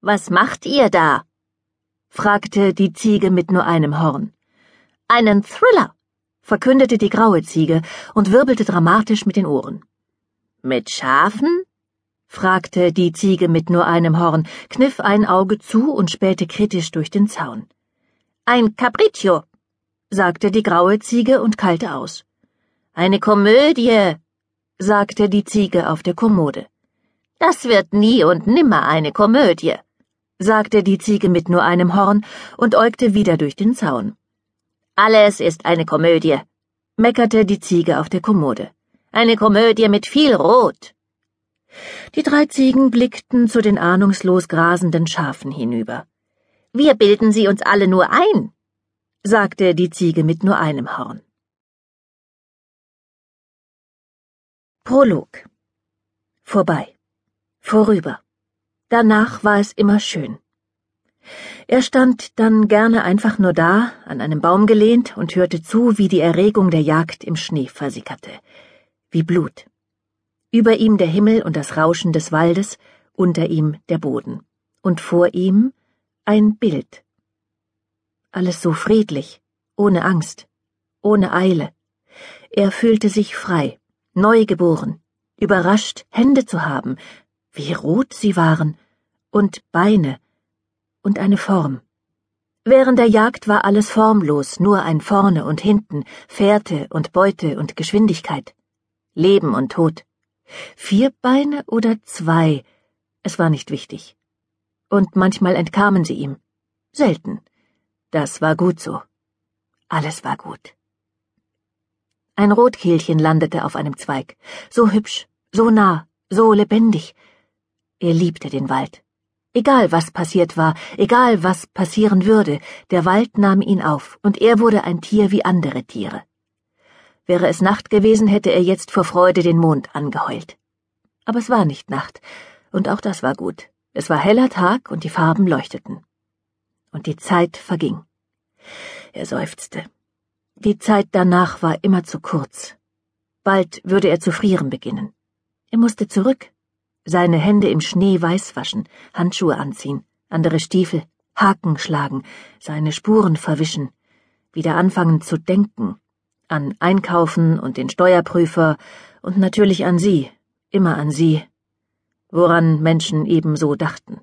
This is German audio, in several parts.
Was macht ihr da? fragte die Ziege mit nur einem Horn. Einen Thriller, verkündete die graue Ziege und wirbelte dramatisch mit den Ohren. Mit Schafen? fragte die Ziege mit nur einem Horn, kniff ein Auge zu und spähte kritisch durch den Zaun. Ein Capriccio, sagte die graue Ziege und kalte aus. Eine Komödie, sagte die Ziege auf der Kommode. Das wird nie und nimmer eine Komödie, sagte die Ziege mit nur einem Horn und äugte wieder durch den Zaun. Alles ist eine Komödie, meckerte die Ziege auf der Kommode. Eine Komödie mit viel Rot. Die drei Ziegen blickten zu den ahnungslos grasenden Schafen hinüber. Wir bilden sie uns alle nur ein, sagte die Ziege mit nur einem Horn. Prolog. Vorbei. Vorüber. Danach war es immer schön. Er stand dann gerne einfach nur da, an einem Baum gelehnt und hörte zu, wie die Erregung der Jagd im Schnee versickerte. Wie Blut. Über ihm der Himmel und das Rauschen des Waldes, unter ihm der Boden. Und vor ihm ein Bild. Alles so friedlich, ohne Angst, ohne Eile. Er fühlte sich frei, neugeboren, überrascht, Hände zu haben, wie rot sie waren, und Beine, und eine Form. Während der Jagd war alles formlos, nur ein Vorne und Hinten, Fährte und Beute und Geschwindigkeit. Leben und Tod. Vier Beine oder zwei, es war nicht wichtig. Und manchmal entkamen sie ihm. Selten. Das war gut so. Alles war gut. Ein Rotkehlchen landete auf einem Zweig, so hübsch, so nah, so lebendig. Er liebte den Wald. Egal was passiert war, egal was passieren würde, der Wald nahm ihn auf, und er wurde ein Tier wie andere Tiere. Wäre es Nacht gewesen, hätte er jetzt vor Freude den Mond angeheult. Aber es war nicht Nacht, und auch das war gut. Es war heller Tag, und die Farben leuchteten. Und die Zeit verging. Er seufzte. Die Zeit danach war immer zu kurz. Bald würde er zu frieren beginnen. Er musste zurück, seine Hände im Schnee weiß waschen, Handschuhe anziehen, andere Stiefel, Haken schlagen, seine Spuren verwischen, wieder anfangen zu denken, an Einkaufen und den Steuerprüfer und natürlich an sie, immer an sie, woran Menschen ebenso dachten.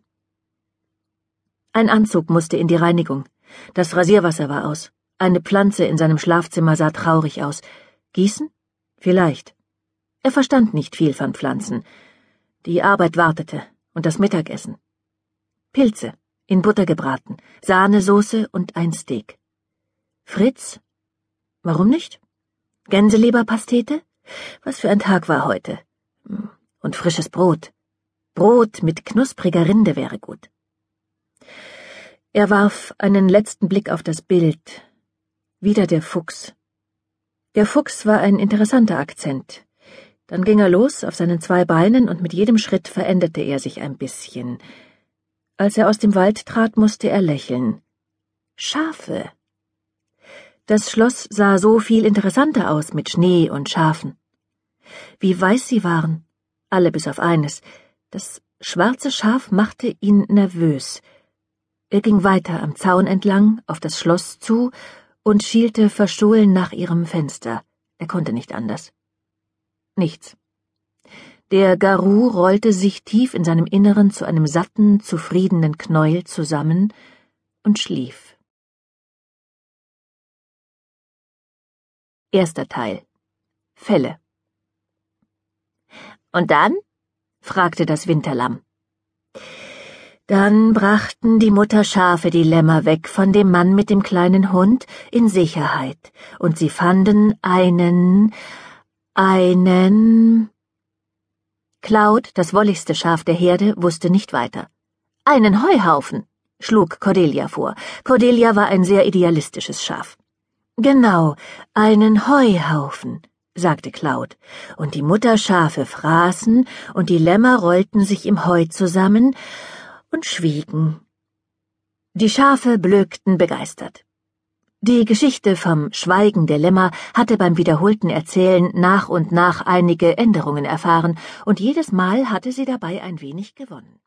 Ein Anzug musste in die Reinigung, das Rasierwasser war aus. Eine Pflanze in seinem Schlafzimmer sah traurig aus. Gießen? Vielleicht. Er verstand nicht viel von Pflanzen. Die Arbeit wartete und das Mittagessen. Pilze, in Butter gebraten, Sahnesoße und ein Steak. Fritz? Warum nicht? Gänseleberpastete? Was für ein Tag war heute. Und frisches Brot. Brot mit knuspriger Rinde wäre gut. Er warf einen letzten Blick auf das Bild, wieder der Fuchs. Der Fuchs war ein interessanter Akzent. Dann ging er los auf seinen zwei Beinen und mit jedem Schritt veränderte er sich ein bisschen. Als er aus dem Wald trat, musste er lächeln. Schafe. Das Schloss sah so viel interessanter aus mit Schnee und Schafen. Wie weiß sie waren, alle bis auf eines. Das schwarze Schaf machte ihn nervös. Er ging weiter am Zaun entlang, auf das Schloss zu und schielte verstohlen nach ihrem Fenster. Er konnte nicht anders. Nichts. Der Garou rollte sich tief in seinem Inneren zu einem satten, zufriedenen Knäuel zusammen und schlief. Erster Teil Fälle Und dann? fragte das Winterlamm. Dann brachten die Mutterschafe die Lämmer weg von dem Mann mit dem kleinen Hund in Sicherheit, und sie fanden einen, einen. Cloud, das wolligste Schaf der Herde, wusste nicht weiter. Einen Heuhaufen, schlug Cordelia vor. Cordelia war ein sehr idealistisches Schaf. Genau, einen Heuhaufen, sagte Cloud, und die Mutterschafe fraßen, und die Lämmer rollten sich im Heu zusammen, und schwiegen. Die Schafe blökten begeistert. Die Geschichte vom Schweigen der Lämmer hatte beim wiederholten Erzählen nach und nach einige Änderungen erfahren, und jedes Mal hatte sie dabei ein wenig gewonnen.